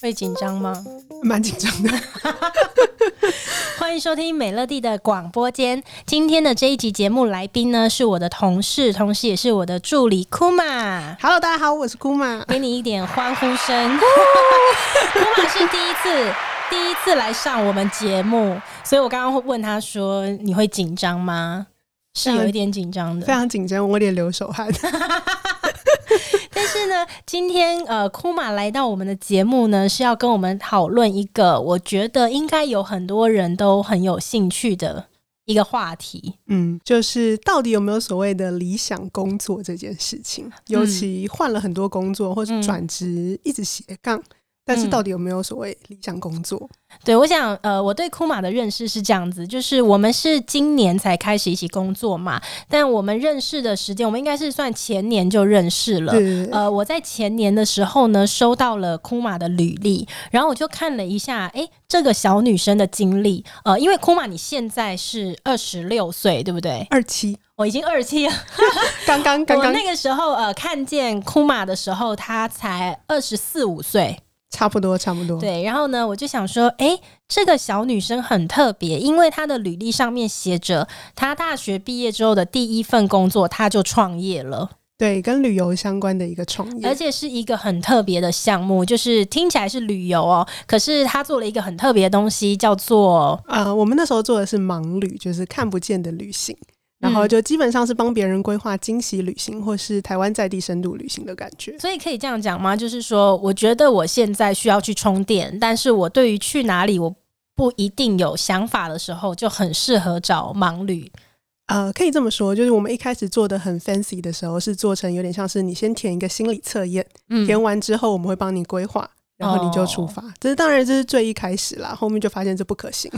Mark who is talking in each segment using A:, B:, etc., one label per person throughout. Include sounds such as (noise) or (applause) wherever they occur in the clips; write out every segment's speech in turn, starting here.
A: 会紧张吗？
B: 蛮紧张的。(laughs)
A: 欢迎收听美乐蒂的广播间。今天的这一集节目来宾呢，是我的同事，同时也是我的助理库玛。
B: Hello，大家好，我是库玛。
A: 给你一点欢呼声。(laughs) 库玛是第一次，第一次来上我们节目，所以我刚刚会问他说：“你会紧张吗？”是有一点紧张的，
B: 非常紧张，我有点流手汗。(laughs)
A: 但是呢，今天呃，库玛来到我们的节目呢，是要跟我们讨论一个我觉得应该有很多人都很有兴趣的一个话题。
B: 嗯，就是到底有没有所谓的理想工作这件事情？尤其换了很多工作，或者转职一直斜杠。但是到底有没有所谓理想工作？
A: 嗯、对，我想，呃，我对库玛的认识是这样子，就是我们是今年才开始一起工作嘛，但我们认识的时间，我们应该是算前年就认识了。呃，我在前年的时候呢，收到了库玛的履历，然后我就看了一下，哎、欸，这个小女生的经历，呃，因为库玛你现在是二十六岁，对不对？
B: 二七，
A: 我已经二七了，(laughs)
B: 刚刚刚刚
A: 那个时候，呃，看见库玛的时候，她才二十四五岁。
B: 差不多，差不多。
A: 对，然后呢，我就想说，哎，这个小女生很特别，因为她的履历上面写着，她大学毕业之后的第一份工作，她就创业了。
B: 对，跟旅游相关的一个创业，
A: 而且是一个很特别的项目，就是听起来是旅游哦，可是她做了一个很特别的东西，叫做
B: 呃，我们那时候做的是盲旅，就是看不见的旅行。然后就基本上是帮别人规划惊喜旅行，或是台湾在地深度旅行的感觉。
A: 所以可以这样讲吗？就是说，我觉得我现在需要去充电，但是我对于去哪里我不一定有想法的时候，就很适合找盲旅。
B: 呃，可以这么说，就是我们一开始做的很 fancy 的时候，是做成有点像是你先填一个心理测验，嗯，填完之后我们会帮你规划。然后你就出发，这是当然，这是最一开始啦。后面就发现这不可行，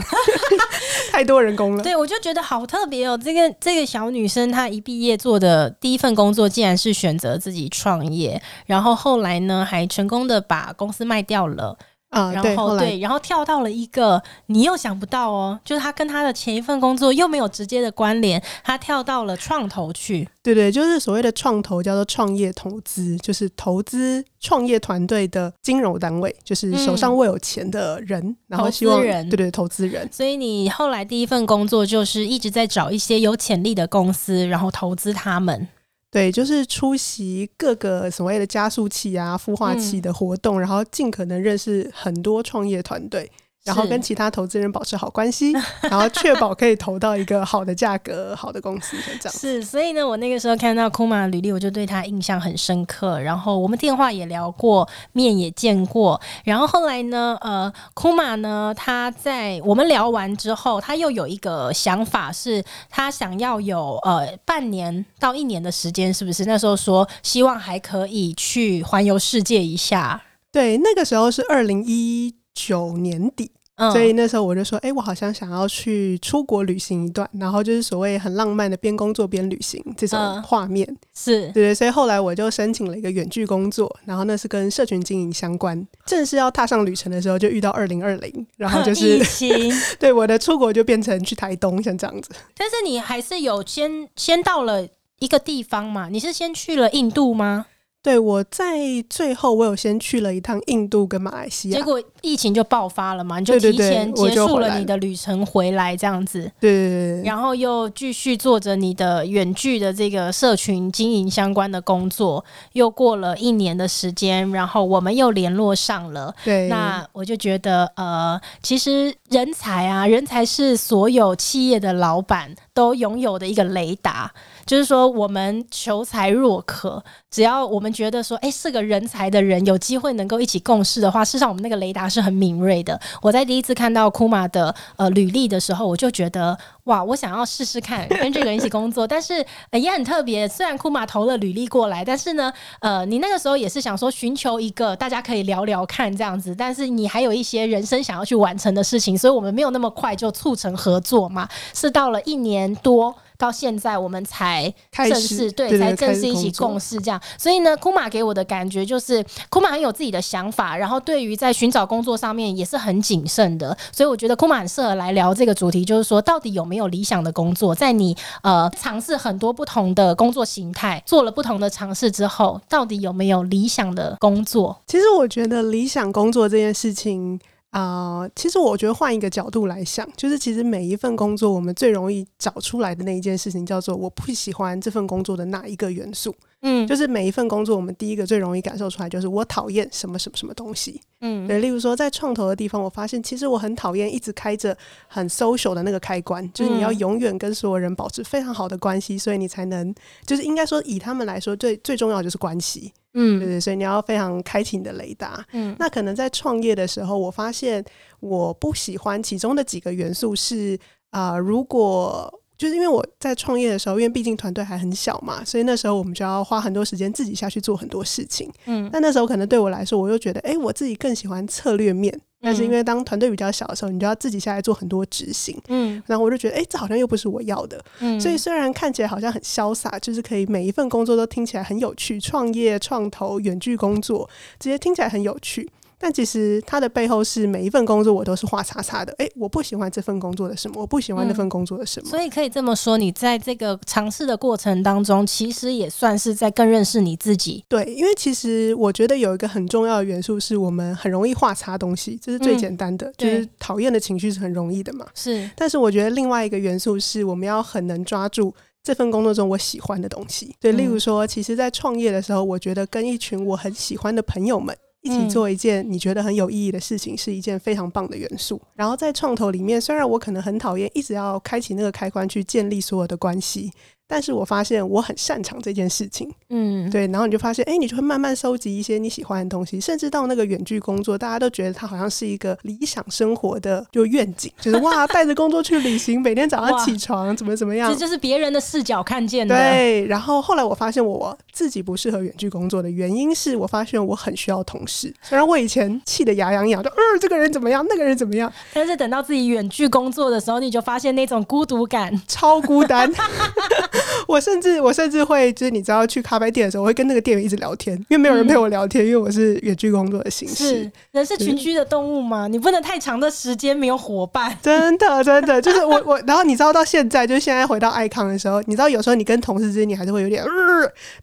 B: (laughs) 太多人工了。
A: 对，我就觉得好特别哦。这个这个小女生，她一毕业做的第一份工作，竟然是选择自己创业，然后后来呢，还成功的把公司卖掉了。啊、呃，然后对，对，然后跳到了一个你又想不到哦，就是他跟他的前一份工作又没有直接的关联，他跳到了创投去。
B: 对对，就是所谓的创投叫做创业投资，就是投资创业团队的金融单位，就是手上握有钱的人，嗯、然后希望人对对投资人。
A: 所以你后来第一份工作就是一直在找一些有潜力的公司，然后投资他们。
B: 对，就是出席各个所谓的加速器啊、孵化器的活动，嗯、然后尽可能认识很多创业团队。然后跟其他投资人保持好关系，然后确保可以投到一个好的价格、好的公司，这样。
A: 是，所以呢，我那个时候看到库玛的履历，我就对他印象很深刻。然后我们电话也聊过，面也见过。然后后来呢，呃，库玛呢，他在我们聊完之后，他又有一个想法，是他想要有呃半年到一年的时间，是不是？那时候说希望还可以去环游世界一下。
B: 对，那个时候是二零一九年底，嗯，所以那时候我就说，哎、欸，我好像想要去出国旅行一段，然后就是所谓很浪漫的边工作边旅行这种画面，嗯、是对对，所以后来我就申请了一个远距工作，然后那是跟社群经营相关，正式要踏上旅程的时候就遇到二零二零，然后 (laughs) 就是
A: 疫情，(laughs)
B: 对，我的出国就变成去台东，像这样子。
A: 但是你还是有先先到了一个地方嘛？你是先去了印度吗？
B: 对，我在最后，我有先去了一趟印度跟马来西亚，
A: 结果疫情就爆发了嘛，你就提前结束了你的旅程回来这样子，
B: 对
A: 然后又继续做着你的远距的这个社群经营相关的工作，又过了一年的时间，然后我们又联络上了，
B: 对，
A: 那我就觉得呃，其实人才啊，人才是所有企业的老板都拥有的一个雷达。就是说，我们求才若渴，只要我们觉得说，哎、是个人才的人，有机会能够一起共事的话，事实上我们那个雷达是很敏锐的。我在第一次看到库玛的呃履历的时候，我就觉得，哇，我想要试试看跟这个人一起工作。但是、也很特别，虽然库玛投了履历过来，但是呢，呃，你那个时候也是想说寻求一个大家可以聊聊看这样子，但是你还有一些人生想要去完成的事情，所以我们没有那么快就促成合作嘛，是到了一年多。到现在我们才正式对，
B: 对，
A: 才正式一起共事这样。所以呢，库玛给我的感觉就是库玛很有自己的想法，然后对于在寻找工作上面也是很谨慎的。所以我觉得库玛很适合来聊这个主题，就是说到底有没有理想的工作，在你呃尝试很多不同的工作形态，做了不同的尝试之后，到底有没有理想的工作？
B: 其实我觉得理想工作这件事情。啊、其实我觉得换一个角度来想，就是其实每一份工作，我们最容易找出来的那一件事情，叫做我不喜欢这份工作的哪一个元素。嗯，就是每一份工作，我们第一个最容易感受出来，就是我讨厌什么什么什么东西。嗯，对，例如说在创投的地方，我发现其实我很讨厌一直开着很 social 的那个开关，就是你要永远跟所有人保持非常好的关系，所以你才能，就是应该说以他们来说，最最重要的就是关系。嗯，对对，所以你要非常开启你的雷达。嗯，那可能在创业的时候，我发现我不喜欢其中的几个元素是啊、呃，如果就是因为我在创业的时候，因为毕竟团队还很小嘛，所以那时候我们就要花很多时间自己下去做很多事情。嗯，但那时候可能对我来说，我又觉得，哎，我自己更喜欢策略面。但是因为当团队比较小的时候，你就要自己下来做很多执行，嗯，然后我就觉得，哎、欸，这好像又不是我要的，嗯，所以虽然看起来好像很潇洒，就是可以每一份工作都听起来很有趣，创业、创投、远距工作，这些听起来很有趣。但其实它的背后是每一份工作我都是画叉叉的，哎、欸，我不喜欢这份工作的什么，我不喜欢那份工作的什么。
A: 嗯、所以可以这么说，你在这个尝试的过程当中，其实也算是在更认识你自己。
B: 对，因为其实我觉得有一个很重要的元素是我们很容易画叉东西，这是最简单的，嗯、就是讨厌的情绪是很容易的嘛。是，但是我觉得另外一个元素是我们要很能抓住这份工作中我喜欢的东西。对，例如说，其实，在创业的时候，我觉得跟一群我很喜欢的朋友们。一起做一件你觉得很有意义的事情，是一件非常棒的元素。然后在创投里面，虽然我可能很讨厌一直要开启那个开关去建立所有的关系。但是我发现我很擅长这件事情，嗯，对，然后你就发现，哎、欸，你就会慢慢收集一些你喜欢的东西，甚至到那个远距工作，大家都觉得它好像是一个理想生活的就愿景，就是 (laughs) 哇，带着工作去旅行，每天早上起床怎么怎么样，
A: 这就是别人的视角看见的。
B: 对，然后后来我发现我自己不适合远距工作的原因是我发现我很需要同事，虽然我以前气得牙痒痒，就呃这个人怎么样，那个人怎么样，
A: 但是等到自己远距工作的时候，你就发现那种孤独感，
B: 超孤单。(laughs) (laughs) 我甚至我甚至会就是你知道去咖啡店的时候，我会跟那个店员一直聊天，因为没有人陪我聊天，嗯、因为我是远距工作的形式。
A: 是人是群居的动物嘛？你不能太长的时间没有伙伴。
B: 真的真的，就是我我，然后你知道到现在，就是现在回到爱康的时候，你知道有时候你跟同事之间你还是会有点，呃、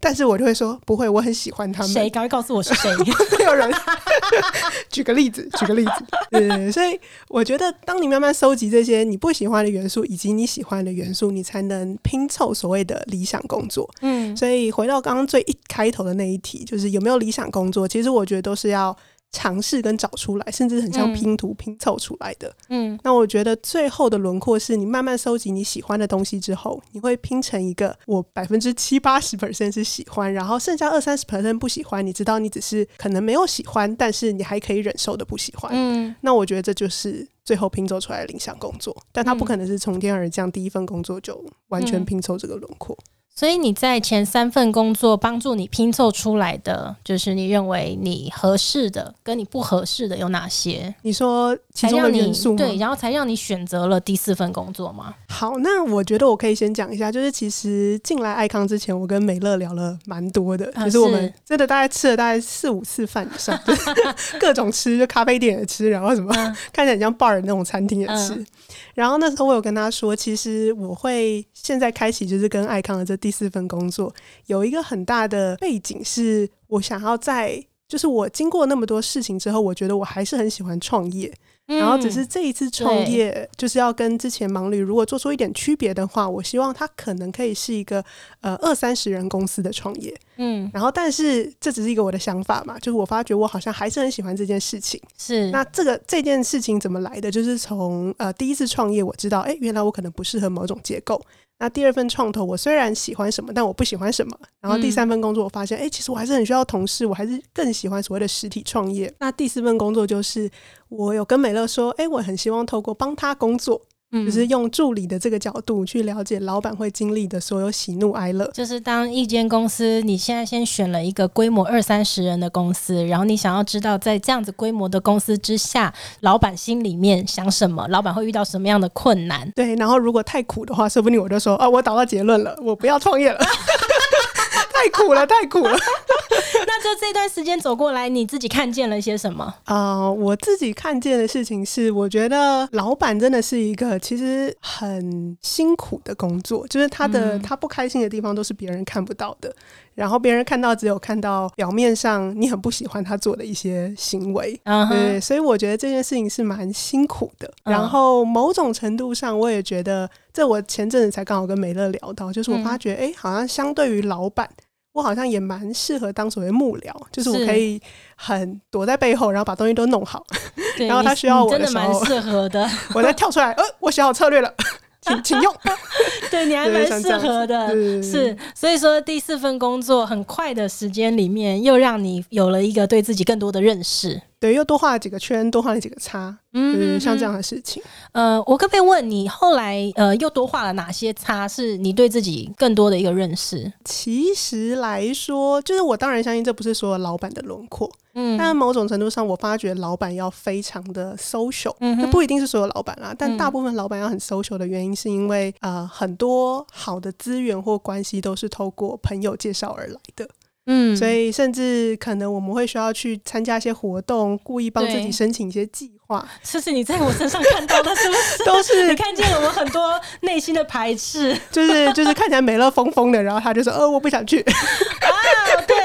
B: 但是我就会说不会，我很喜欢他们。
A: 谁？赶快告诉我是谁？
B: 没有人。(laughs) 举个例子，举个例子，对，所以我觉得当你慢慢收集这些你不喜欢的元素，以及你喜欢的元素，你才能拼凑所谓的理想工作。嗯，所以回到刚刚最一开头的那一题，就是有没有理想工作？其实我觉得都是要。尝试跟找出来，甚至很像拼图拼凑出来的。嗯，那我觉得最后的轮廓是你慢慢收集你喜欢的东西之后，你会拼成一个我百分之七八十 percent 是喜欢，然后剩下二三十 percent 不喜欢。你知道，你只是可能没有喜欢，但是你还可以忍受的不喜欢。嗯，那我觉得这就是最后拼凑出来的理想工作，但他不可能是从天而降，第一份工作就完全拼凑这个轮廓。
A: 所以你在前三份工作帮助你拼凑出来的，就是你认为你合适的跟你不合适的有哪些？
B: 你说其中的元素？
A: 对，然后才让你选择了第四份工作吗？
B: 好，那我觉得我可以先讲一下，就是其实进来爱康之前，我跟美乐聊了蛮多的，啊、就是我们真的大概吃了大概四五次饭以上，(laughs) 各种吃，就咖啡店也吃，然后什么、嗯、(laughs) 看起来很像 bar 的那种餐厅也吃。嗯然后那时候我有跟他说，其实我会现在开启就是跟爱康的这第四份工作，有一个很大的背景是，我想要在就是我经过那么多事情之后，我觉得我还是很喜欢创业。然后只是这一次创业，就是要跟之前忙旅如果做出一点区别的话，我希望它可能可以是一个呃二三十人公司的创业。嗯，然后但是这只是一个我的想法嘛，就是我发觉我好像还是很喜欢这件事情。是，那这个这件事情怎么来的？就是从呃第一次创业，我知道，哎，原来我可能不适合某种结构。那第二份创投，我虽然喜欢什么，但我不喜欢什么。然后第三份工作，我发现，哎、嗯欸，其实我还是很需要同事，我还是更喜欢所谓的实体创业。那第四份工作就是，我有跟美乐说，哎、欸，我很希望透过帮他工作，嗯，就是用助理的这个角度去了解老板会经历的所有喜怒哀乐。
A: 就是当一间公司，你现在先选了一个规模二三十人的公司，然后你想要知道在这样子规模的公司之下，老板心里面想什么，老板会遇到什么样的困难？
B: 对，然后如果太苦的话，说不定我就说啊，我找到结论了，我不要创业了。(laughs) 太苦了，(laughs) 太苦了。(laughs)
A: 那就这段时间走过来，你自己看见了一些什么？
B: 啊、呃，我自己看见的事情是，我觉得老板真的是一个其实很辛苦的工作，就是他的、嗯、他不开心的地方都是别人看不到的，然后别人看到只有看到表面上你很不喜欢他做的一些行为。嗯，对，所以我觉得这件事情是蛮辛苦的。嗯、然后某种程度上，我也觉得，这我前阵子才刚好跟美乐聊到，就是我发觉，哎、嗯欸，好像相对于老板。我好像也蛮适合当所谓幕僚，就是我可以很躲在背后，然后把东西都弄好。然后他需要我的时候，
A: 真的蛮适合的。(laughs)
B: 我再跳出来，呃，我想好策略了，(laughs) 请请用。(laughs)
A: 对，你还蛮适合的，是。所以说第四份工作很快的时间里面，又让你有了一个对自己更多的认识。
B: 对，又多画了几个圈，多画了几个叉，嗯，嗯，像这样的事情。
A: 呃，我可不可以问你，后来呃又多画了哪些叉，是你对自己更多的一个认识？
B: 其实来说，就是我当然相信这不是所有老板的轮廓，嗯，但某种程度上，我发觉老板要非常的 social，嗯，那不一定是所有老板啦，但大部分老板要很 social 的原因，是因为呃很多好的资源或关系都是透过朋友介绍而来的。嗯，所以甚至可能我们会需要去参加一些活动，故意帮自己申请一些计划。
A: 这是你在我身上看到的，是不是？都是你看见了我很多内心的排斥，
B: 就是就是看起来美乐疯疯的，然后他就说：“呃，我不想去。”
A: 啊，对。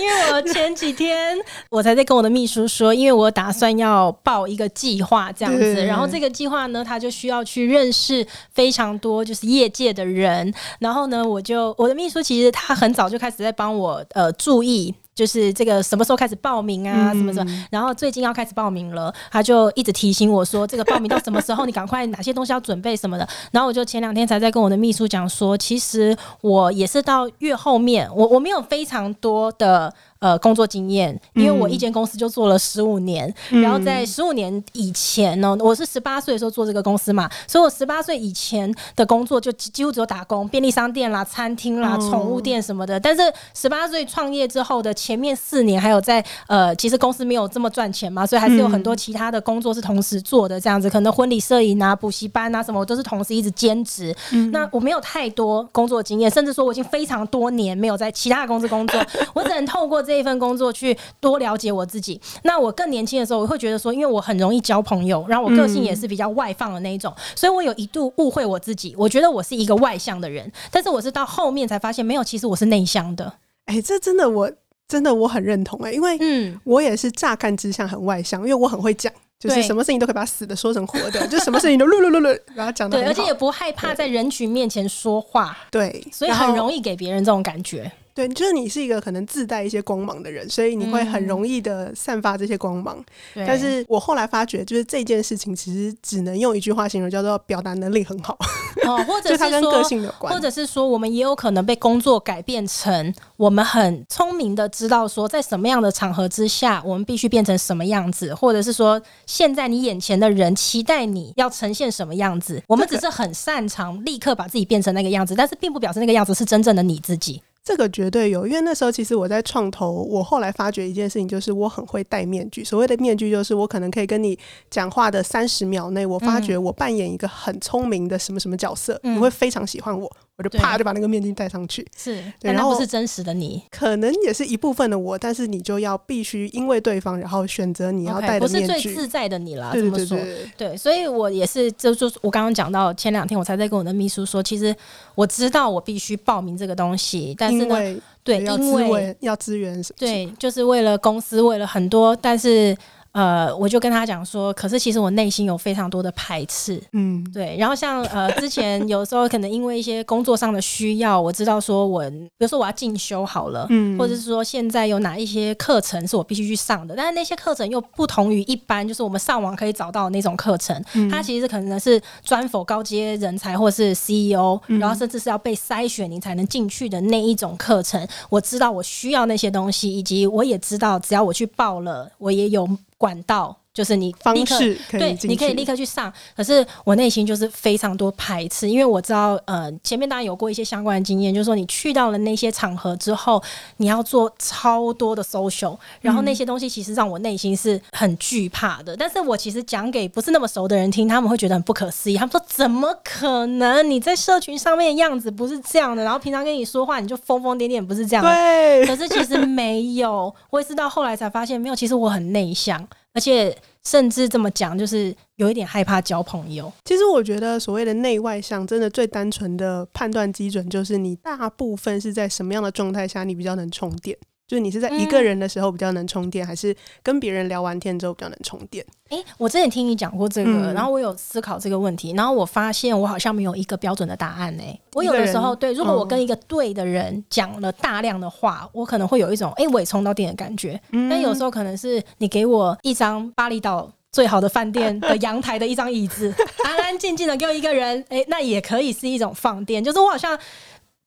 A: 因为我前几天我才在跟我的秘书说，因为我打算要报一个计划这样子，然后这个计划呢，他就需要去认识非常多就是业界的人，然后呢，我就我的秘书其实他很早就开始在帮我呃注意。就是这个什么时候开始报名啊？什么什么？然后最近要开始报名了，他就一直提醒我说，这个报名到什么时候？你赶快哪些东西要准备什么的。然后我就前两天才在跟我的秘书讲说，其实我也是到越后面，我我没有非常多的。呃，工作经验，因为我一间公司就做了十五年，嗯，然后在十五年以前呢，我是十八岁的时候做这个公司嘛，所以我十八岁以前的工作就几乎只有打工，便利商店啦、餐厅啦、宠物店什么的。但是十八岁创业之后的前面四年，还有在呃，其实公司没有这么赚钱嘛，所以还是有很多其他的工作是同时做的，这样子，可能婚礼摄影啊、补习班啊什么，我都是同时一直兼职。那我没有太多工作经验，甚至说我已经非常多年没有在其他的公司工作，(laughs) 我只能透过这。这一份工作去多了解我自己。那我更年轻的时候，我会觉得说，因为我很容易交朋友，然后我个性也是比较外放的那一种，所以我有一度误会我自己，我觉得我是一个外向的人。但是我是到后面才发现，没有，其实我是内向的。
B: 哎，这真的，我真的我很认同哎，因为嗯，我也是乍看之下很外向，因为我很会讲，就是什么事情都可以把死的说成活的，就什么事情都噜噜噜噜，然后讲的。
A: 对，而且也不害怕在人群面前说话。
B: 对，
A: 所以很容易给别人这种感觉。
B: 对，就是你是一个可能自带一些光芒的人，所以你会很容易的散发这些光芒。嗯、但是我后来发觉，就是这件事情其实只能用一句话形容，叫做表达能力很好。
A: 哦，或 (laughs) 者是说，跟个性有关，或者是说，我们也有可能被工作改变成我们很聪明的知道说，在什么样的场合之下，我们必须变成什么样子，或者是说，现在你眼前的人期待你要呈现什么样子，我们只是很擅长立刻把自己变成那个样子，但是并不表示那个样子是真正的你自己。
B: 这个绝对有，因为那时候其实我在创投，我后来发觉一件事情，就是我很会戴面具。所谓的面具，就是我可能可以跟你讲话的三十秒内，我发觉我扮演一个很聪明的什么什么角色，嗯、你会非常喜欢我。我就啪就把那个面具戴上去，
A: 是，对，然后不是真实的你，
B: 可能也是一部分的我，但是你就要必须因为对方，然后选择你要戴的面具，
A: 不是最自在的你了，
B: 对对对，
A: 这么说，对，所以我也是，就就我刚刚讲到前两天，我才在跟我的秘书说，其实我知道我必须报名这个东西，但是呢，对，因为
B: 要资源，
A: 对，就是为了公司，为了很多，但是。呃，我就跟他讲说，可是其实我内心有非常多的排斥，嗯，对。然后像呃，之前有时候可能因为一些工作上的需要，我知道说我，比如说我要进修好了，嗯，或者是说现在有哪一些课程是我必须去上的，但是那些课程又不同于一般，就是我们上网可以找到的那种课程，嗯，它其实可能是专 for 高阶人才或是 CEO，嗯，然后甚至是要被筛选你才能进去的那一种课程。我知道我需要那些东西，以及我也知道只要我去报了，我也有。管道就是你立刻对，
B: 你
A: 可以立刻去上。可是我内心就是非常多排斥，因为我知道，呃，前面大家有过一些相关的经验，就是说你去到了那些场合之后，你要做超多的 social，然后那些东西其实让我内心是很惧怕的。嗯、但是我其实讲给不是那么熟的人听，他们会觉得很不可思议，他们说怎么可能？你在社群上面的样子不是这样的，然后平常跟你说话你就疯疯癫癫，不是这样的。
B: 对，
A: 可是其实没有，我也是到后来才发现没有，其实我很内向。而且甚至这么讲，就是有一点害怕交朋友。
B: 其实我觉得所谓的内外向，真的最单纯的判断基准就是你大部分是在什么样的状态下，你比较能充电。就是你是在一个人的时候比较能充电，嗯、还是跟别人聊完天之后比较能充电？
A: 诶、欸，我之前听你讲过这个，嗯、然后我有思考这个问题，然后我发现我好像没有一个标准的答案诶、欸。我有的时候对，如果我跟一个对的人讲了大量的话，嗯、我可能会有一种哎，我也充到电的感觉。嗯、但有时候可能是你给我一张巴厘岛最好的饭店 (laughs) 的阳台的一张椅子，安安静静的给我一个人，哎，那也可以是一种放电。就是我好像。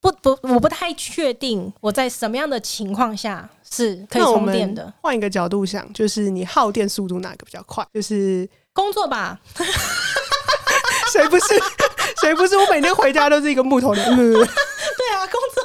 A: 不不，我不太确定我在什么样的情况下是可以充电的。
B: 换一个角度想，就是你耗电速度哪个比较快？就是 (laughs)
A: 工作吧。
B: 谁不是？谁不是？我每天回家都是一个木头人。对 (laughs)
A: 啊，工作吧。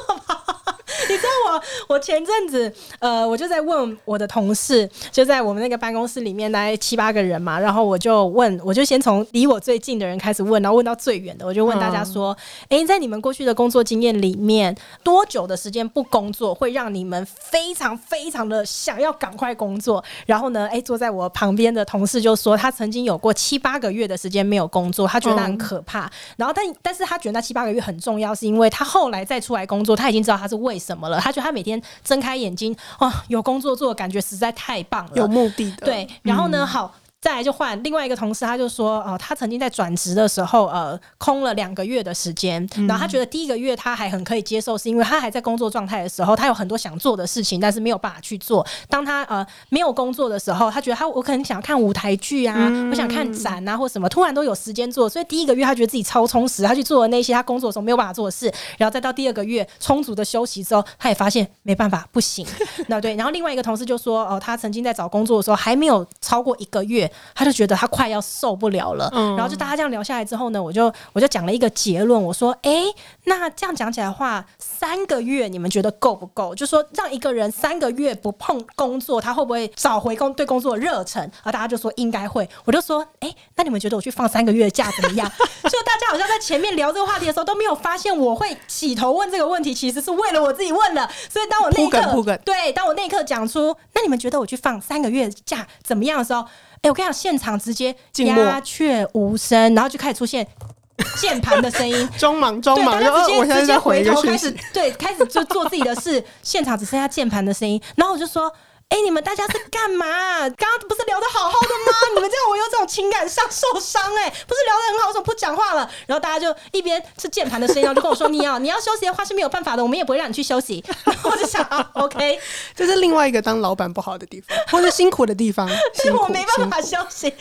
A: (laughs) 你知道我，我前阵子，呃，我就在问我的同事，就在我们那个办公室里面，大概七八个人嘛，然后我就问，我就先从离我最近的人开始问，然后问到最远的，我就问大家说，哎、嗯欸，在你们过去的工作经验里面，多久的时间不工作会让你们非常非常的想要赶快工作？然后呢，哎、欸，坐在我旁边的同事就说，他曾经有过七八个月的时间没有工作，他觉得很可怕。嗯、然后但但是他觉得那七八个月很重要，是因为他后来再出来工作，他已经知道他是为什么。了？他觉得他每天睁开眼睛，哇，有工作做，感觉实在太棒了，
B: 有目的的。
A: 对，然后呢，嗯、好。再来就换另外一个同事，他就说，哦，他曾经在转职的时候，呃，空了两个月的时间，然后他觉得第一个月他还很可以接受，是因为他还在工作状态的时候，他有很多想做的事情，但是没有办法去做。当他呃没有工作的时候，他觉得他我可能想要看舞台剧啊，嗯、我想看展啊或什么，突然都有时间做，所以第一个月他觉得自己超充实，他去做了那些他工作的时候没有办法做的事，然后再到第二个月充足的休息之后，他也发现没办法，不行。那对，然后另外一个同事就说，哦，他曾经在找工作的时候还没有超过一个月，他就觉得他。快要受不了了，嗯、然后就大家这样聊下来之后呢，我就我就讲了一个结论，我说，哎、欸，那这样讲起来的话，三个月你们觉得够不够？就说让一个人三个月不碰工作，他会不会找回工对工作的热忱？而大家就说应该会。我就说，哎、欸，那你们觉得我去放三个月的假怎么样？就大家好像在前面聊这个话题的时候都没有发现我会起头问这个问题，其实是为了我自己问的。所以当我那一刻对，当我那一刻讲出，那你们觉得我去放三个月假怎么样的时候？哎、欸，我跟你讲，现场直接鸦雀无声，然后就开始出现 (laughs) 键盘的声音，
B: 装忙装忙，然后我现在在回头
A: 开始对，开始就做自己的事，现场只剩下键盘的声音，然后我就说。哎、欸，你们大家在干嘛？(laughs) 刚刚不是聊的好好的吗？(laughs) 你们这样我有这种情感上受伤哎、欸，不是聊得很好，我怎么不讲话了？然后大家就一边是键盘的声音，然后就跟我说：“你要你要休息的话是没有办法的，我们也不会让你去休息。(laughs) ”我就想啊，OK，
B: 这是另外一个当老板不好的地方，或者辛苦的地方，
A: 是我没办法休息，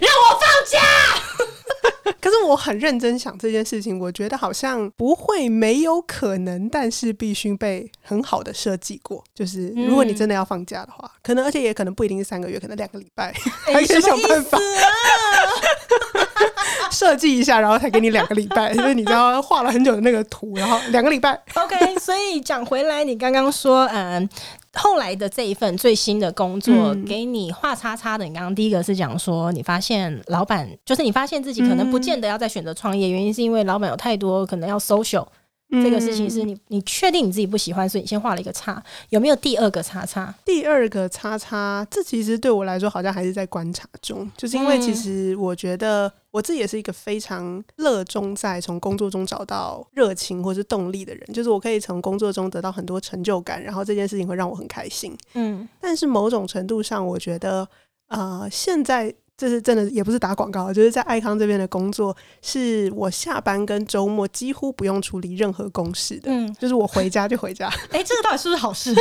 A: 让我放假。(laughs)
B: 可是我很认真想这件事情，我觉得好像不会没有可能，但是必须被很好的设计过。就是如果你真的要放假的话，可能而且也可能不一定是三个月，可能两个礼拜，(laughs) 还可以想办法 (laughs) 设计一下，然后才给你两个礼拜。(laughs) 就是你知道画了很久的那个图，然后两个礼拜。
A: OK，所以讲回来，你刚刚说，嗯。后来的这一份最新的工作，给你画叉叉的。你刚刚第一个是讲说，你发现老板就是你发现自己可能不见得要再选择创业，原因是因为老板有太多可能要 social 这个事情，是你你确定你自己不喜欢，所以你先画了一个叉。有没有第二个叉叉？
B: 第二个叉叉，这其实对我来说好像还是在观察中，就是因为其实我觉得。我自己也是一个非常热衷在从工作中找到热情或是动力的人，就是我可以从工作中得到很多成就感，然后这件事情会让我很开心。嗯，但是某种程度上，我觉得，呃，现在这是真的，也不是打广告，就是在爱康这边的工作，是我下班跟周末几乎不用处理任何公事的。嗯，就是我回家就回家。哎、欸，这个到底是不是好事？(laughs)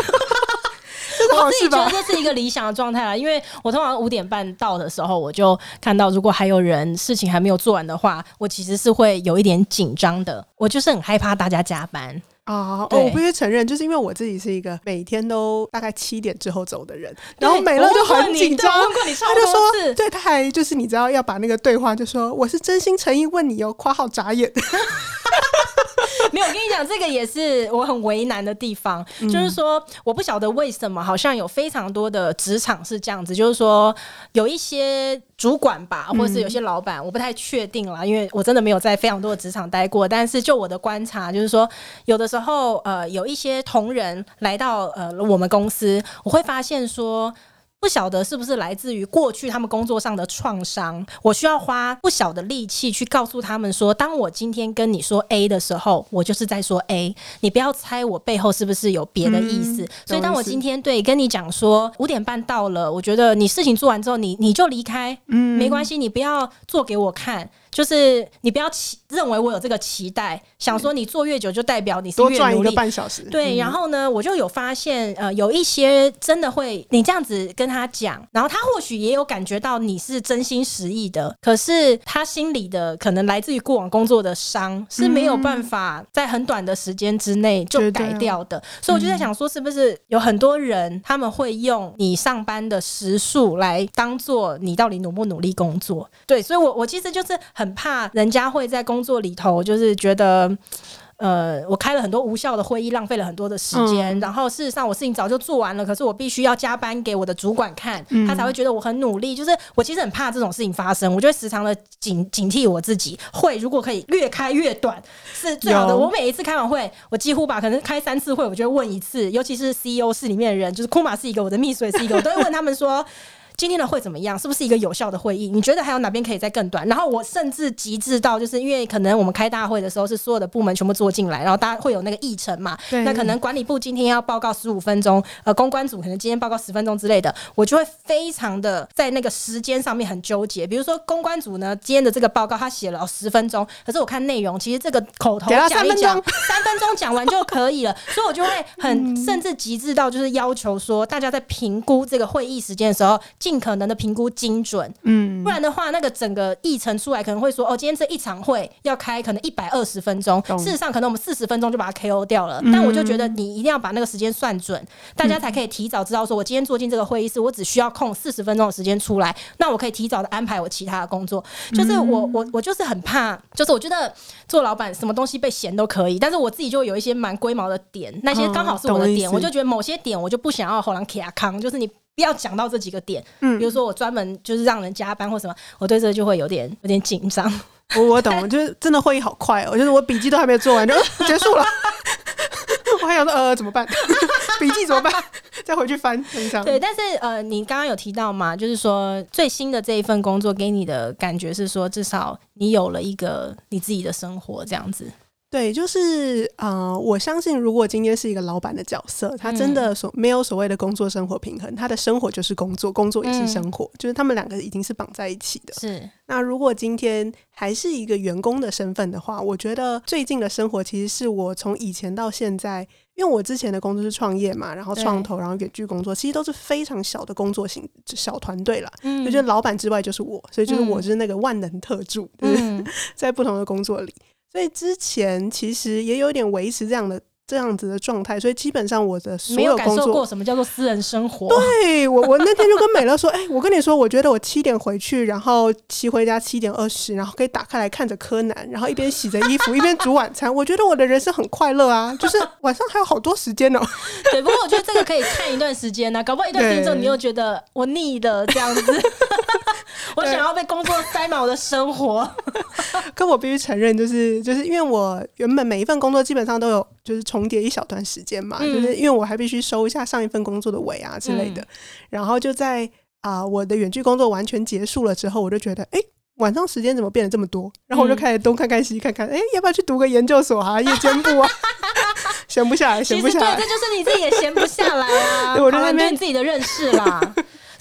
B: 我自己觉得这是一个理想的状态啦，因为我通常五点半到的时候，我就看到如果还有人事情还没有做完的话，我其实是会有一点紧张的。我就是很害怕大家加班。啊。哦，我必须承认，就是因为我自己是一个每天都大概七点之后走的人，然后美乐就很紧张，他就说，对，他还就是你知道要把那个对话就说我是真心诚意问你哦，括号眨眼。(laughs) (laughs)
A: 没有，我跟你讲，这个也是我很为难的地方，嗯、就是说，我不晓得为什么，好像有非常多的职场是这样子，就是说，有一些主管吧，或者是有些老板，我不太确定啦，因为我真的没有在非常多的职场待过，但是就我的观察，就是说，有的时候，呃，有一些同仁来到呃我们公司，我会发现说。不晓得是不是来自于过去他们工作上的创伤，我需要花不小的力气去告诉他们说，当我今天跟你说 A 的时候，我就是在说 A，你不要猜我背后是不是有别的意思。嗯、所以当我今天对跟你讲说五点半到了，我觉得你事情做完之后，你你就离开，嗯，没关系，你不要做给我看。就是你不要期认为我有这个期待，想说你做越久就代表你是越努力。多赚一个半小时。对，然后呢，我就有发现，呃，有一些真的会，你这样子跟他讲，然后他或许也有感觉到你是真心实意的，可是他心里的可能来自于过往工作的伤是没有办法在很短的时间之内就改掉的。所以我就在想说，是不是有很多人他们会用你上班的时数来当做你到底努不努力工作？对，所以我我其实就是很。很怕人家会在工作里头，就是觉得，呃，我开了很多无效的会议，浪费了很多的时间。嗯、然后事实上，我事情早就做完了，可是我必须要加班给我的主管看，他才会觉得我很努力。就是我其实很怕这种事情发生，我就会时常的警警惕我自己。会如果可以越开越短是最好的。我每一次开完会，我几乎把可能开三次会，我就会问一次，尤其是 CEO 室里面的人，就是库玛是一个，我的秘书也是一个，我都会问他们说。今天的会怎么样？是不是一个有效的会议？你觉得还有哪边可以再更短？然后我甚至极致到，就是因为可能我们开大会的时候是所有的部门全部坐进来，然后大家会有那个议程嘛。对那可能管理部今天要报告十五分钟，呃，公关组可能今天报告十分钟之类的，我就会非常的在那个时间上面很纠结。比如说公关组呢，今天的这个报告他写了十分钟，可是我看内容，其实这个口头讲一讲，三分钟讲完就可以了，所以我就会很甚至极致到就是要求说，大家在评估这个会议时间的时候。尽可能的评估精准，嗯，不然的话，那个整个议程出来可能会说，哦，今天这一场会要开可能一百二十分钟，事实上可能我们四十分钟就把它 KO 掉了。嗯、但我就觉得你一定要把那个时间算准，大家才可以提早知道，说我今天坐进这个会议室，我只需要空四十分钟的时间出来，那我可以提早的安排我其他的工作。就是我我我就是很怕，就是我觉得做老板什么东西被嫌都可以，但是我自己就有一些蛮龟毛的点，那些刚好是我的点，我就觉得某些点我就不想要后来卡康，就是你。不要讲到这几个点，嗯，比如说我专门就是让人加班或什么，我对这个就会有点有点紧张。
B: 我我懂，就是真的会议好快哦，就是我笔记都还没做完就 (laughs) 结束了，(laughs) 我还想说呃怎么办？(laughs) 笔记怎么办？再回去翻。
A: 对，但是呃，你刚刚有提到嘛，就是说最新的这一份工作给你的感觉是说，至少你有了一个你自己的生活这样子。
B: 对，就是呃，我相信，如果今天是一个老板的角色，他真的所没有所谓的工作生活平衡，他的生活就是工作，工作也是生活，嗯、就是他们两个已经是绑在一起的。
A: 是。
B: 那如果今天还是一个员工的身份的话，我觉得最近的生活其实是我从以前到现在，因为我之前的工作是创业嘛，然后创投，然后远距工作，其实都是非常小的工作型小团队了。嗯。就觉得老板之外就是我，所以就是我就是那个万能特助，嗯、就 (laughs) 是在不同的工作里。所以之前其实也有点维持这样的这样子的状态，所以基本上我的所有工作
A: 没有感受过什么叫做私人生活。
B: 对，我，我那天就跟美乐说，哎、欸，我跟你说，我觉得我七点回去，然后骑回家七点二十，然后可以打开来看着柯南，然后一边洗着衣服一边煮晚餐，我觉得我的人生很快乐啊，就是晚上还有好多时间呢、喔。(laughs)
A: 对，不过我觉得这个可以看一段时间呢、啊，搞不好一段时间之后你又觉得我腻了这样子。(laughs) 我想要被工作塞满我的生活，(laughs)
B: 可我必须承认，就是就是因为我原本每一份工作基本上都有就是重叠一小段时间嘛，嗯、就是因为我还必须收一下上一份工作的尾啊之类的，嗯、然后就在啊、呃、我的远距工作完全结束了之后，我就觉得哎、欸、晚上时间怎么变得这么多，然后我就开始东看看西看看，哎、欸、要不要去读个研究所啊，夜间部啊，(laughs) 闲不下来，闲不下来，
A: 对，这就是你自己也闲不下来啊，(laughs) 对我就在那边自己的认识啦。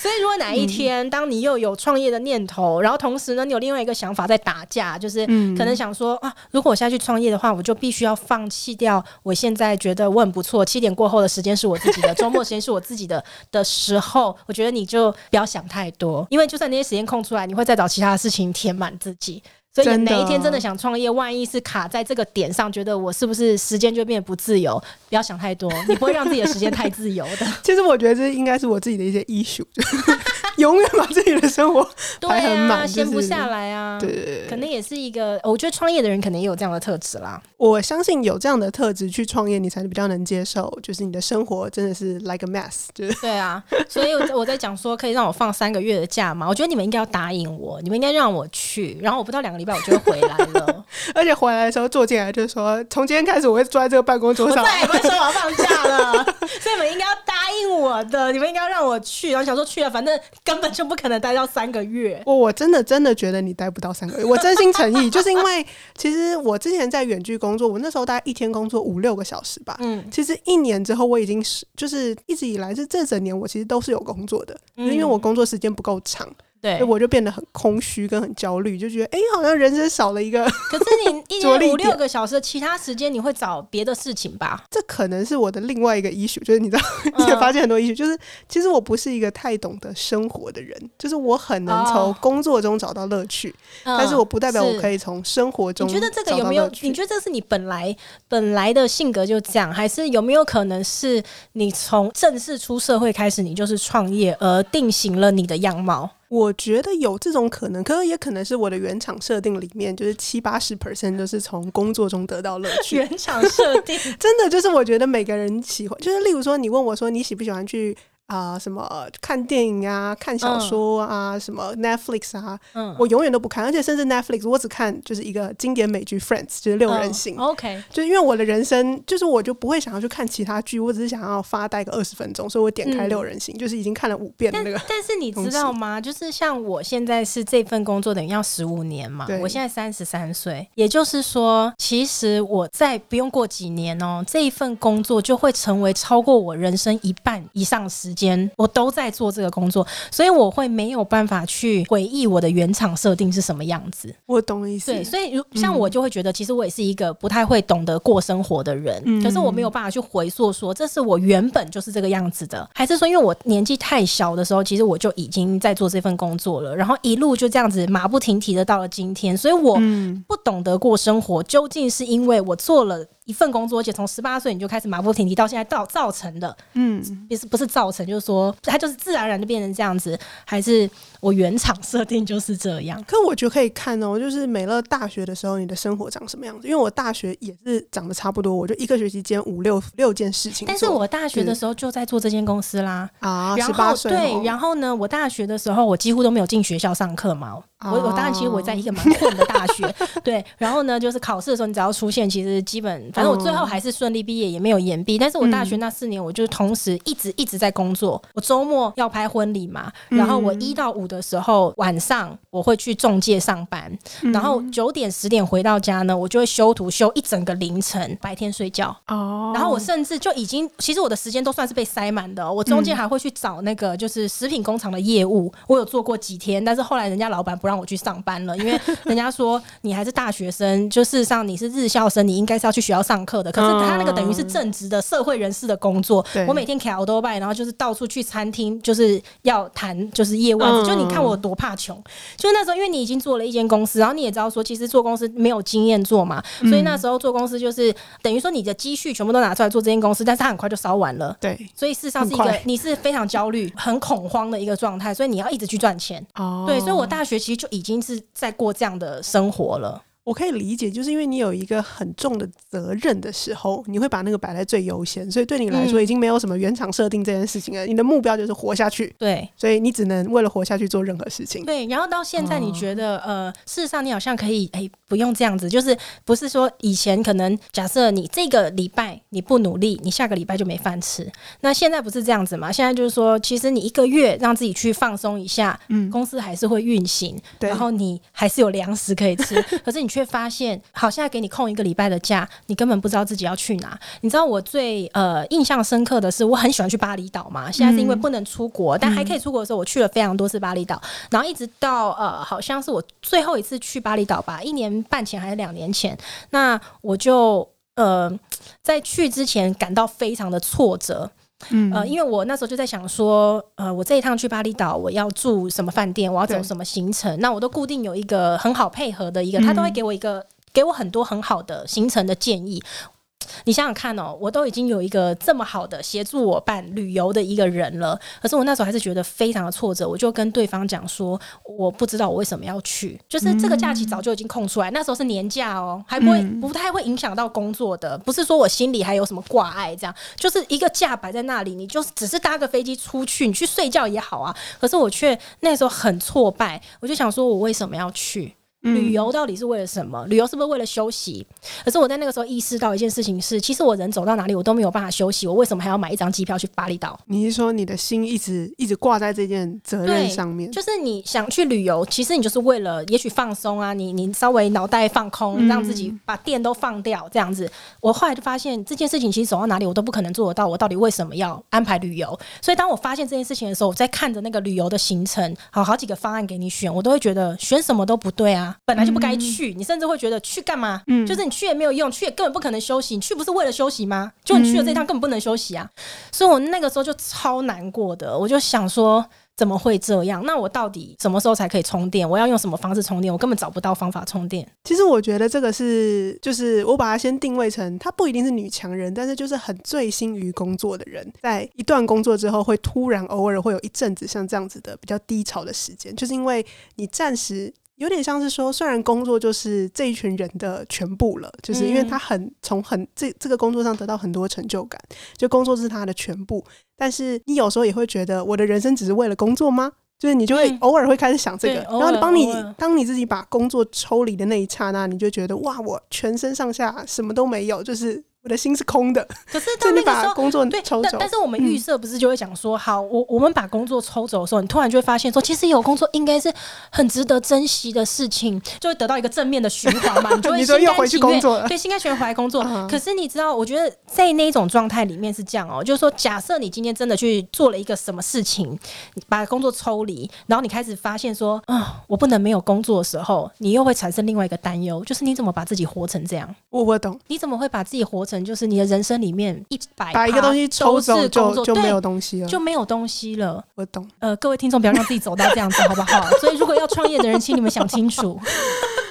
A: 所以，如果哪一天，当你又有创业的念头，嗯、然后同时呢，你有另外一个想法在打架，就是可能想说啊，如果我现在去创业的话，我就必须要放弃掉我现在觉得我很不错，七点过后的时间是我自己的，周末时间是我自己的的时候，我觉得你就不要想太多，因为就算那些时间空出来，你会再找其他的事情填满自己。所以哪一天真的想创业，万一是卡在这个点上，觉得我是不是时间就变得不自由？不要想太多，你不会让自己的时间太自由的。(laughs)
B: 其实我觉得这应该是我自己的一些 issue，(laughs) 永远把自己的生活排很满，
A: 闲、啊、不下来啊。对，对，对，可能也是一个，我觉得创业的人可能也有这样的特质啦。
B: 我相信有这样的特质去创业，你才是比较能接受，就是你的生活真的是 like a mess。就是
A: 对啊，所以我在讲说，可以让我放三个月的假嘛？我觉得你们应该要答应我，你们应该让我去，然后我不到两个礼拜我就会回来了。(laughs)
B: 而且回来的时候坐进来就是说，从今天开始我会坐在这个办公桌上，
A: 我再也不会说我要放假了。(laughs) 所以你们应该要答应我的，你们应该要让我去。然后想说去了，反正根本就不可能待到三个月。
B: 我我真的真的觉得你待不到三个月，我真心诚意，(laughs) 就是因为其实我之前在远距工作，我那时候大概一天工作五六个小时吧。嗯，其实一年之后我已经是就是一直以来是这整年我其实都是有工作的，嗯，因为我工作时间不够长。对，我就变得很空虚跟很焦虑，就觉得哎、欸，好像人生少了一个。
A: 可是你 (laughs) 一天五六个小时，其他时间你会找别的事情吧？
B: 这可能是我的另外一个 issue，就是你知道，(laughs) 你也发现很多 issue，就是其实我不是一个太懂得生活的人，就是我很能从工作中找到乐趣，哦，但是我不代表我可以从生活中。
A: 你觉得这个有没有？你觉得这是你本来本来的性格就这样，还是有没有可能是你从正式出社会开始，你就是创业而定型了你的样貌？
B: 我觉得有这种可能，可是也可能是我的原厂设定里面，就是七八十 percent 都是从工作中得到乐趣。
A: 原厂设定 (laughs)
B: 真的就是，我觉得每个人喜欢，就是例如说，你问我说你喜不喜欢去。啊、呃，什么看电影啊，看小说啊，嗯、什么 Netflix 啊，嗯，我永远都不看，而且甚至 Netflix 我只看就是一个经典美剧 Friends，就是六人行。
A: 嗯、OK，
B: 就是因为我的人生就是我就不会想要去看其他剧，我只是想要发呆个二十分钟，所以我点开六人行，嗯，就是已经看了五遍那个但。
A: 但是你知道吗？就是像我现在是这份工作等于要十五年嘛，我现在三十三岁，也就是说，其实我在不用过几年哦，这一份工作就会成为超过我人生一半以上时间我都在做这个工作，所以我会没有办法去回忆我的原厂设定是什么样子。
B: 我懂意思。
A: 对，所以如像我就会觉得，其实我也是一个不太会懂得过生活的人。嗯，可是我没有办法去回溯说，这是我原本就是这个样子的，还是说因为我年纪太小的时候，其实我就已经在做这份工作了，然后一路就这样子马不停蹄的到了今天。所以我不懂得过生活，究竟是因为我做了。一份工作，而且从十八岁你就开始马不停蹄，到现在造造成的，嗯，不是不是造成，就是说他就是自然而然就变成这样子，还是我原厂设定就是这样？
B: 可我觉得可以看哦，就是美乐大学的时候，你的生活长什么样子？因为我大学也是长得差不多，我就一个学期兼五六六件事情。
A: 但是我大学的时候就在做这间公司啦，
B: 啊，十八岁
A: 对，然后呢，我大学的时候我几乎都没有进学校上课嘛。我我当然其实我在一个蛮混的大学，对，然后呢，就是考试的时候你只要出现，其实基本反正我最后还是顺利毕业，也没有延毕。但是我大学那四年，我就是同时一直一直在工作。我周末要拍婚礼嘛，然后我一到五的时候晚上我会去中介上班，然后九点十点回到家呢，我就会修图修一整个凌晨，白天睡觉。哦，然后我甚至就已经，其实我的时间都算是被塞满的。我中间还会去找那个就是食品工厂的业务，我有做过几天，但是后来人家老板不让我去上班了，因为人家说你还是大学生，就事实上你是日校生，你应该是要去学校上课的。可是他那个等于是正职的社会人士的工作，我每天开好多拜，然后就是到处去餐厅，就是要谈就是业务。就你看我多怕穷，就那时候因为你已经做了一间公司，然后你也知道说其实做公司没有经验做嘛，所以那时候做公司就是等于说你的积蓄全部都拿出来做这间公司，但是它很快就烧完了。对，所以事实上是一个你是非常焦虑、很恐慌的一个状态，所以你要一直去赚钱。哦，对，所以我大学其实就已经。是在过这样的生活了。
B: 我可以理解，就是因为你有一个很重的责任的时候，你会把那个摆在最优先，所以对你来说已经没有什么原厂设定这件事情了。嗯。你的目标就是活下去，对，所以你只能为了活下去做任何事情。
A: 对，然后到现在你觉得，哦、呃，事实上你好像可以，哎、欸，不用这样子，就是不是说以前可能假设你这个礼拜你不努力，你下个礼拜就没饭吃。那现在不是这样子嘛？现在就是说，其实你一个月让自己去放松一下，嗯，公司还是会运行，对，然后你还是有粮食可以吃，(laughs) 可是你却发现。好，现在给你空一个礼拜的假，你根本不知道自己要去哪。你知道我最呃印象深刻的是，我很喜欢去巴厘岛嘛。现在是因为不能出国，嗯，但还可以出国的时候，我去了非常多次巴厘岛。然后一直到呃，好像是我最后一次去巴厘岛吧，一年半前还是两年前。那我就呃在去之前感到非常的挫折。嗯，呃，因为我那时候就在想说，呃，我这一趟去巴厘岛，我要住什么饭店，我要走什么行程，那我都固定有一个很好配合的一个，他都会给我一个，给我很多很好的行程的建议。你想想看哦，我都已经有一个这么好的协助我办旅游的一个人了，可是我那时候还是觉得非常的挫折。我就跟对方讲说，我不知道我为什么要去，就是这个假期早就已经空出来，那时候是年假哦，还不会不太会影响到工作的，不是说我心里还有什么挂碍，这样就是一个假摆在那里，你就只是搭个飞机出去，你去睡觉也好啊。可是我却那时候很挫败，我就想说我为什么要去？旅游到底是为了什么？旅游是不是为了休息？可是我在那个时候意识到一件事情是，其实我人走到哪里，我都没有办法休息。我为什么还要买一张机票去巴厘岛？
B: 你是说你的心一直一直挂在这件责任上面？
A: 就是你想去旅游，其实你就是为了也许放松啊，你你稍微脑袋放空，让自己把电都放掉，这样子。我后来就发现这件事情其实走到哪里我都不可能做得到。我到底为什么要安排旅游？所以当我发现这件事情的时候，我在看着那个旅游的行程，好好几个方案给你选，我都会觉得选什么都不对啊。本来就不该去，你甚至会觉得去干嘛？嗯，就是你去也没有用，去也根本不可能休息。你去不是为了休息吗？就你去了这一趟根本不能休息啊！所以我那个时候就超难过的，我就想说怎么会这样？那我到底什么时候才可以充电？我要用什么方式充电？我根本找不到方法充电。
B: 其实我觉得这个是，就是我把它先定位成，她不一定是女强人，但是就是很醉心于工作的人，在一段工作之后，会突然偶尔会有一阵子像这样子的比较低潮的时间，就是因为你暂时。有点像是说，虽然工作就是这一群人的全部了，就是因为他很从很这这个工作上得到很多成就感，就工作是他的全部。但是你有时候也会觉得，我的人生只是为了工作吗？就是你就会偶尔会开始想这个，然后当你当你自己把工作抽离的那一刹那，你就觉得哇，我全身上下什么都没有，就是。我的心是空的，(laughs)
A: 可是 (laughs) 当那个时候
B: 工作抽走，
A: 但但是我们预设不是就会讲说，好，我我们把工作抽走的时候，你突然就会发现说，其实有工作应该是很值得珍惜的事情，就会得到一个正面的循环嘛，(laughs) 你就会心甘情愿，对，心甘情愿回来工作。可是你知道，我觉得在那一种状态里面是这样哦，就是说，假设你今天真的去做了一个什么事情，把工作抽离，然后你开始发现说，啊，我不能没有工作的时候，你又会产生另外一个担忧，就是你怎么把自己活成这样？
B: 我我懂，
A: 你怎么会把自己活成？就是你的人生里面一百
B: 把一个东西抽走就就没有东西了，
A: 就没有东西了。
B: 我懂。
A: 呃，各位听众不要让自己走到这样子，好不好？(laughs) 所以如果要创业的人，请你们想清楚。(laughs)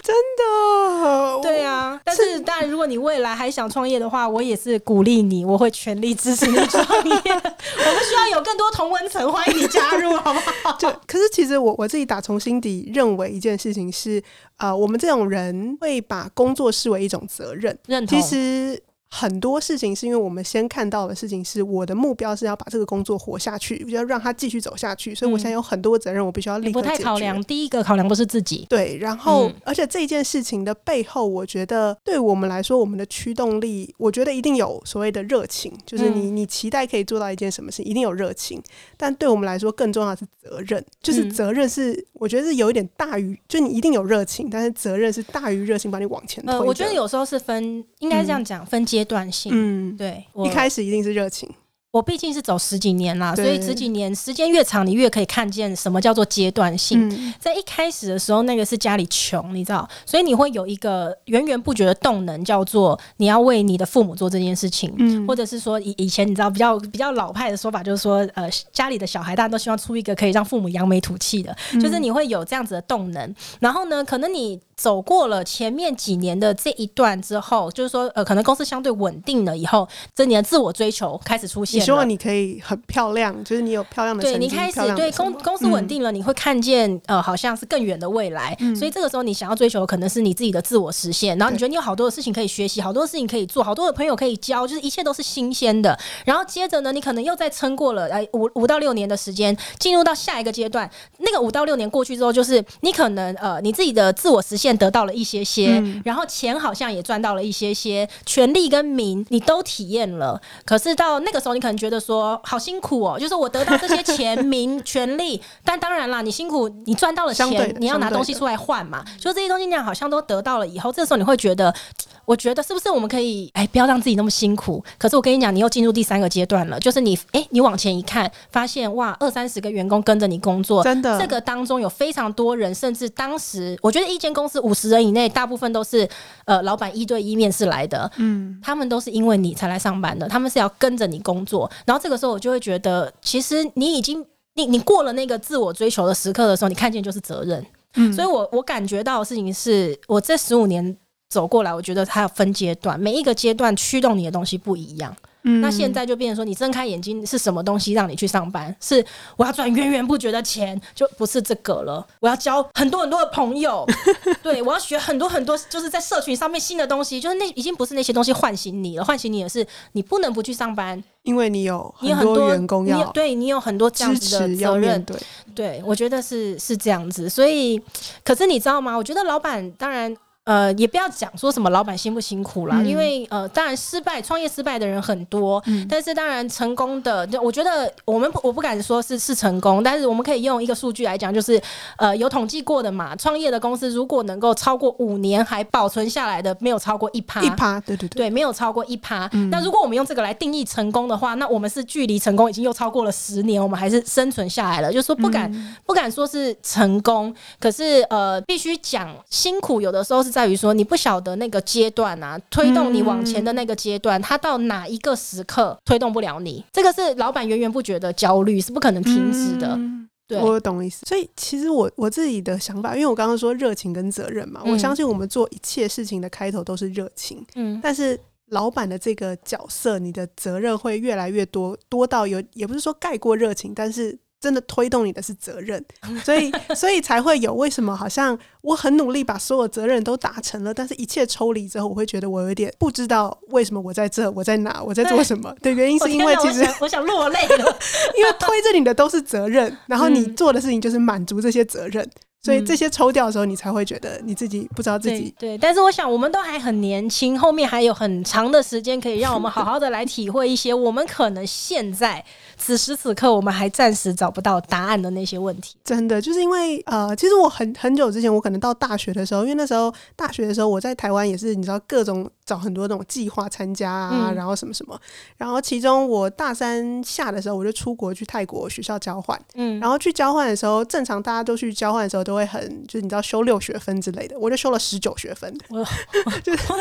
B: 真的，
A: 对啊。但是当然，如果你未来还想创业的话，我也是鼓励你，我会全力支持你创业。(laughs) 我们需要有更多同温层，欢迎你加入，好不好？
B: 就可是其实我我自己打从心底认为一件事情是，呃，我们这种人会把工作视为一种责任，
A: 认同。
B: 其实。很多事情是因为我们先看到的事情是我的目标是要把这个工作活下去，要让它继续走下去，所以我现在有很多责任，我必须要立刻解决。
A: 不太考量，第一个考量不是自己。
B: 对，然后、嗯、而且这件事情的背后，我觉得对我们来说，我们的驱动力，我觉得一定有所谓的热情，就是你你期待可以做到一件什么事，一定有热情。但对我们来说，更重要的是责任，就是责任是我觉得是有一点大于，就你一定有热情，但是责任是大于热情，把你往前推。呃，
A: 我觉得有时候是分，应该这样讲，嗯、分阶段性。嗯，对，
B: 一开始一定是热情。
A: 我毕竟是走十几年啦，所以十几年时间越长，你越可以看见什么叫做阶段性。嗯、在一开始的时候，那个是家里穷，你知道，所以你会有一个源源不绝的动能，叫做你要为你的父母做这件事情，嗯、或者是说以以前你知道比较比较老派的说法，就是说呃家里的小孩大家都希望出一个可以让父母扬眉吐气的，嗯、就是你会有这样子的动能。然后呢，可能你走过了前面几年的这一段之后，就是说呃可能公司相对稳定了以后，这你的自我追求开始出现。
B: 希望你可以很漂亮，就是你有漂亮的。
A: 对，你开始对公公司稳定了，嗯、你会看见呃，好像是更远的未来。嗯、所以这个时候，你想要追求的可能是你自己的自我实现。然后你觉得你有好多的事情可以学习，好多的事情可以做，好多的朋友可以交，就是一切都是新鲜的。然后接着呢，你可能又再撑过了哎五五到六年的时间，进入到下一个阶段。那个五到六年过去之后，就是你可能呃你自己的自我实现得到了一些些，嗯、然后钱好像也赚到了一些些，权力跟名你都体验了。可是到那个时候，你可能觉得说。说好辛苦哦，就是我得到这些钱、名、(laughs) 权利，但当然啦，你辛苦，你赚到了钱，你要拿东西出来换嘛。就这些东西，你好像都得到了以后，这时候你会觉得，我觉得是不是我们可以哎，不要让自己那么辛苦？可是我跟你讲，你又进入第三个阶段了，就是你哎，你往前一看，发现哇，二三十个员工跟着你工作，
B: 真的，
A: 这个当中有非常多人，甚至当时我觉得一间公司五十人以内，大部分都是呃老板一对一面试来的，嗯，他们都是因为你才来上班的，他们是要跟着你工作。然后这个时候我就会觉得，其实你已经你你过了那个自我追求的时刻的时候，你看见就是责任。嗯，所以我我感觉到的事情是我这十五年。走过来，我觉得它要分阶段，每一个阶段驱动你的东西不一样。嗯，那现在就变成说，你睁开眼睛是什么东西让你去上班？是我要赚源源不绝的钱，就不是这个了。我要交很多很多的朋友，(laughs) 对，我要学很多很多，就是在社群上面新的东西。就是那已经不是那些东西唤醒你了，唤醒你的是你不能不去上班，
B: 因为你有很多员工要，
A: 你对你有很多这样子的责任。对，对我觉得是是这样子。所以，可是你知道吗？我觉得老板当然。呃，也不要讲说什么老板辛不辛苦啦，嗯、因为呃，当然失败创业失败的人很多，嗯、但是当然成功的，我觉得我们我不敢说是是成功，但是我们可以用一个数据来讲，就是呃，有统计过的嘛，创业的公司如果能够超过五年还保存下来的，没有超过一趴，
B: 一趴，对对对，
A: 对，没有超过一趴。嗯、那如果我们用这个来定义成功的话，那我们是距离成功已经又超过了十年，我们还是生存下来了，就是说不敢、嗯、不敢说是成功，可是呃，必须讲辛苦，有的时候是在于说。你不晓得那个阶段啊，推动你往前的那个阶段，它到哪一个时刻推动不了你？这个是老板源源不绝的焦虑，是不可能停止的。对，
B: 我懂意思。所以其实我我自己的想法，因为我刚刚说热情跟责任嘛，我相信我们做一切事情的开头都是热情。嗯，但是老板的这个角色，你的责任会越来越多，多到有也不是说盖过热情，但是。真的推动你的是责任，所以 (laughs) 所以才会有为什么好像我很努力把所有责任都达成了，但是一切抽离之后，我会觉得我有点不知道为什么我在这，我在哪，我在做什么的原因是因为其实
A: 我，我想落泪了，
B: 因为推着你的都是责任，然后你做的事情就是满足这些责任。所以这些抽掉的时候，你才会觉得你自己不知道自己
A: 对，对。但是我想，我们都还很年轻，后面还有很长的时间可以让我们好好的来体会一些我们可能现在此时此刻我们还暂时找不到答案的那些问题。
B: 真的，就是因为呃，其实我很很久之前，我可能到大学的时候，因为那时候大学的时候我在台湾也是，你知道各种找很多那种计划参加啊，嗯、然后什么什么，然后其中我大三下的时候，我就出国去泰国学校交换，嗯，然后去交换的时候，正常大家都去交换的时候都。会很就是你知道修六学分之类的，我就修了十九学分，(laughs) (laughs) 我就是我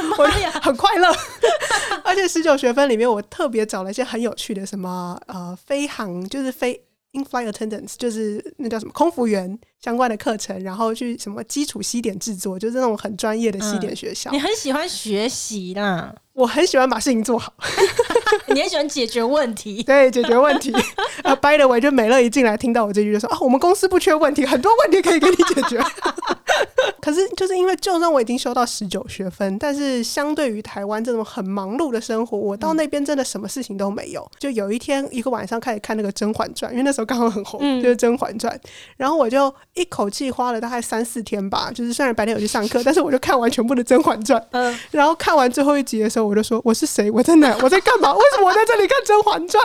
B: 很快乐，(laughs) 而且十九学分里面我特别找了一些很有趣的什么呃飞航就是飞 in-flight attendance 就是那叫什么空服员相关的课程，然后去什么基础西点制作，就是那种很专业的西点学校。
A: 嗯，你很喜欢学习啦。
B: 我很喜欢把事情做好，(laughs)
A: 你很喜欢解决问题，(laughs)
B: 对，解决问题。(laughs) 啊，by the way，就美乐一进来听到我这句就说啊，我们公司不缺问题，很多问题可以给你解决。(laughs) 可是就是因为，就算我已经修到十九学分，但是相对于台湾这种很忙碌的生活，我到那边真的什么事情都没有。就有一天一个晚上开始看那个《甄嬛传》，因为那时候刚好很红，嗯、就是《甄嬛传》，然后我就一口气花了大概三四天吧，就是虽然白天有去上课，但是我就看完全部的《甄嬛传》。嗯，然后看完最后一集的时候。我就说我是谁？我在哪？我在干嘛？为什么我在这里看《甄嬛传》？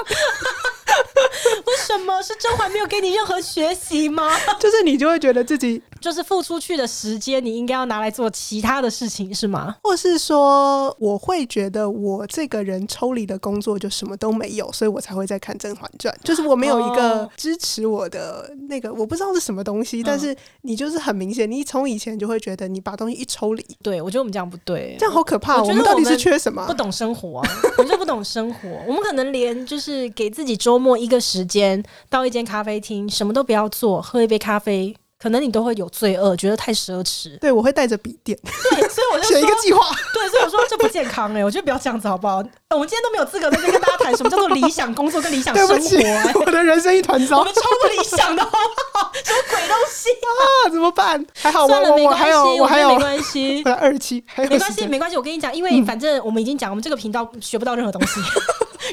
B: (laughs)
A: 为什么是甄嬛没有给你任何学习吗？(laughs)
B: 就是你就会觉得自己 (laughs)
A: 就是付出去的时间，你应该要拿来做其他的事情，是吗？
B: 或是说，我会觉得我这个人抽离的工作就什么都没有，所以我才会在看《甄嬛传》。就是我没有一个支持我的那个，我不知道是什么东西，但是你就是很明显，你从以前就会觉得你把东西一抽离，
A: 对，我觉得我们这样不对，
B: 这样好可怕。我，我们到底是缺什么？
A: 不懂生活啊！我们就不懂生活，我们可能连就是给自己周末一个时间到一间咖啡厅，什么都不要做，喝一杯咖啡。可能你都会有罪恶，觉得太奢侈。
B: 对，我会带着笔电。
A: 对，所以我就
B: 写 (laughs) 一个计划。
A: 对，所以我说这不健康哎、欸，我觉得不要这样子好不好？我们今天都没有资格在这跟大家谈什么叫做理想工作跟理想生活、欸。
B: 我的人生一团糟，
A: 我们超不理想的好不好？什么鬼东西
B: 啊？怎么办？还好
A: 算了，没关系，(laughs)
B: 我还有，
A: 没关系。
B: 我二期
A: 没关系，没关系。我跟你讲，因为反正我们已经讲，我们这个频道学不到任何东西。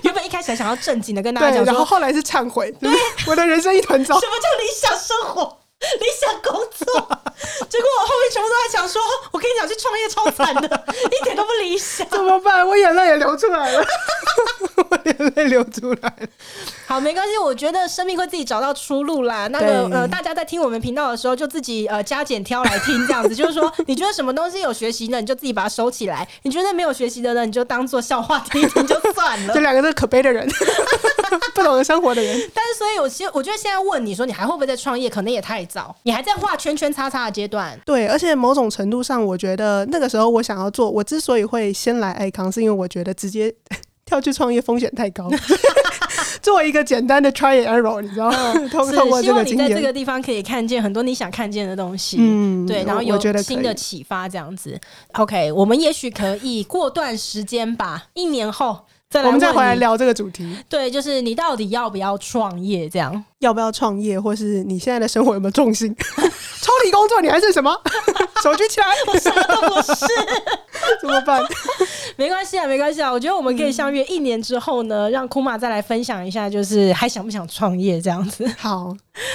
A: 原本一开始还想要正经的跟大家讲，
B: 然后后来是忏悔。对，我的人生一团糟。
A: 什么叫理想生活？(laughs) 理想工作，结果我后面全部都在想说，我跟你讲，去创业超惨的，(laughs) 一点都不理想，
B: 怎么办？我眼泪也流出来了。(laughs) 我眼泪流出来了。
A: 好，没关系，我觉得生命会自己找到出路啦。那个呃，大家在听我们频道的时候，就自己呃加减挑来听，这样子。就是说，你觉得什么东西有学习的，你就自己把它收起来；你觉得没有学习的呢，你就当做笑话听听就算了。
B: 这两个是可悲的人，不懂得生活的人。
A: 但是，所以我其实我觉得现在问你说，你还会不会再创业？可能也太早，你还在画圈圈叉叉的阶段。
B: 对，而且某种程度上，我觉得那个时候我想要做，我之所以会先来爱康，是因为我觉得直接 (laughs) 跳去创业风险太高。(laughs) 做一个简单的 try and error，你知道吗？(laughs) 通过这个经验，
A: 希望你在这个地方可以看见很多你想看见的东西。嗯，对，然后有新的启发，这样子。OK，我们也许可以过段时间吧，一年后再来，
B: 我们再回来聊这个主题。
A: 对，就是你到底要不要创业？这样
B: 要不要创业，或是你现在的生活有没有重心？(laughs) 抽离工作，你还是什么？(laughs) 手举起来，(laughs)
A: 我什么都不是，
B: 怎么办？
A: 没关系啊，没关系啊。我觉得我们可以相约一年之后呢，嗯、让库玛再来分享一下，就是还想不想创业这样子。
B: 好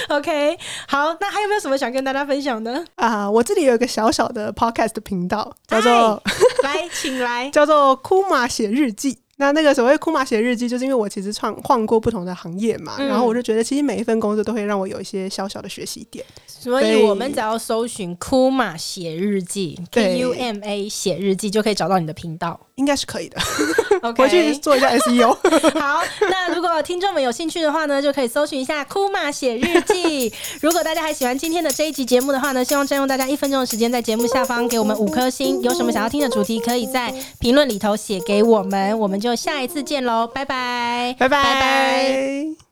A: ，OK，好。那还有没有什么想跟大家分享的
B: 啊？我这里有一个小小的 Podcast 频道，叫做
A: 来，请来，
B: 叫做库玛写日记。那那个所谓库玛写日记，就是因为我其实创换过不同的行业嘛，嗯、然后我就觉得其实每一份工作都会让我有一些小小的学习点，
A: 所以我们只要搜寻库玛写日记，K U M A 写日记就可以找到你的频道，
B: 应该是可以的。(laughs)
A: OK，
B: 回去做一下 SEO。(laughs)
A: 好，那如果听众们有兴趣的话呢，就可以搜寻一下库玛写日记。如果大家还喜欢今天的这一集节目的话呢，希望占用大家一分钟的时间，在节目下方给我们五颗星。有什么想要听的主题，可以在评论里头写给我们，我们就。下一次见喽，拜拜，
B: 拜拜。拜拜。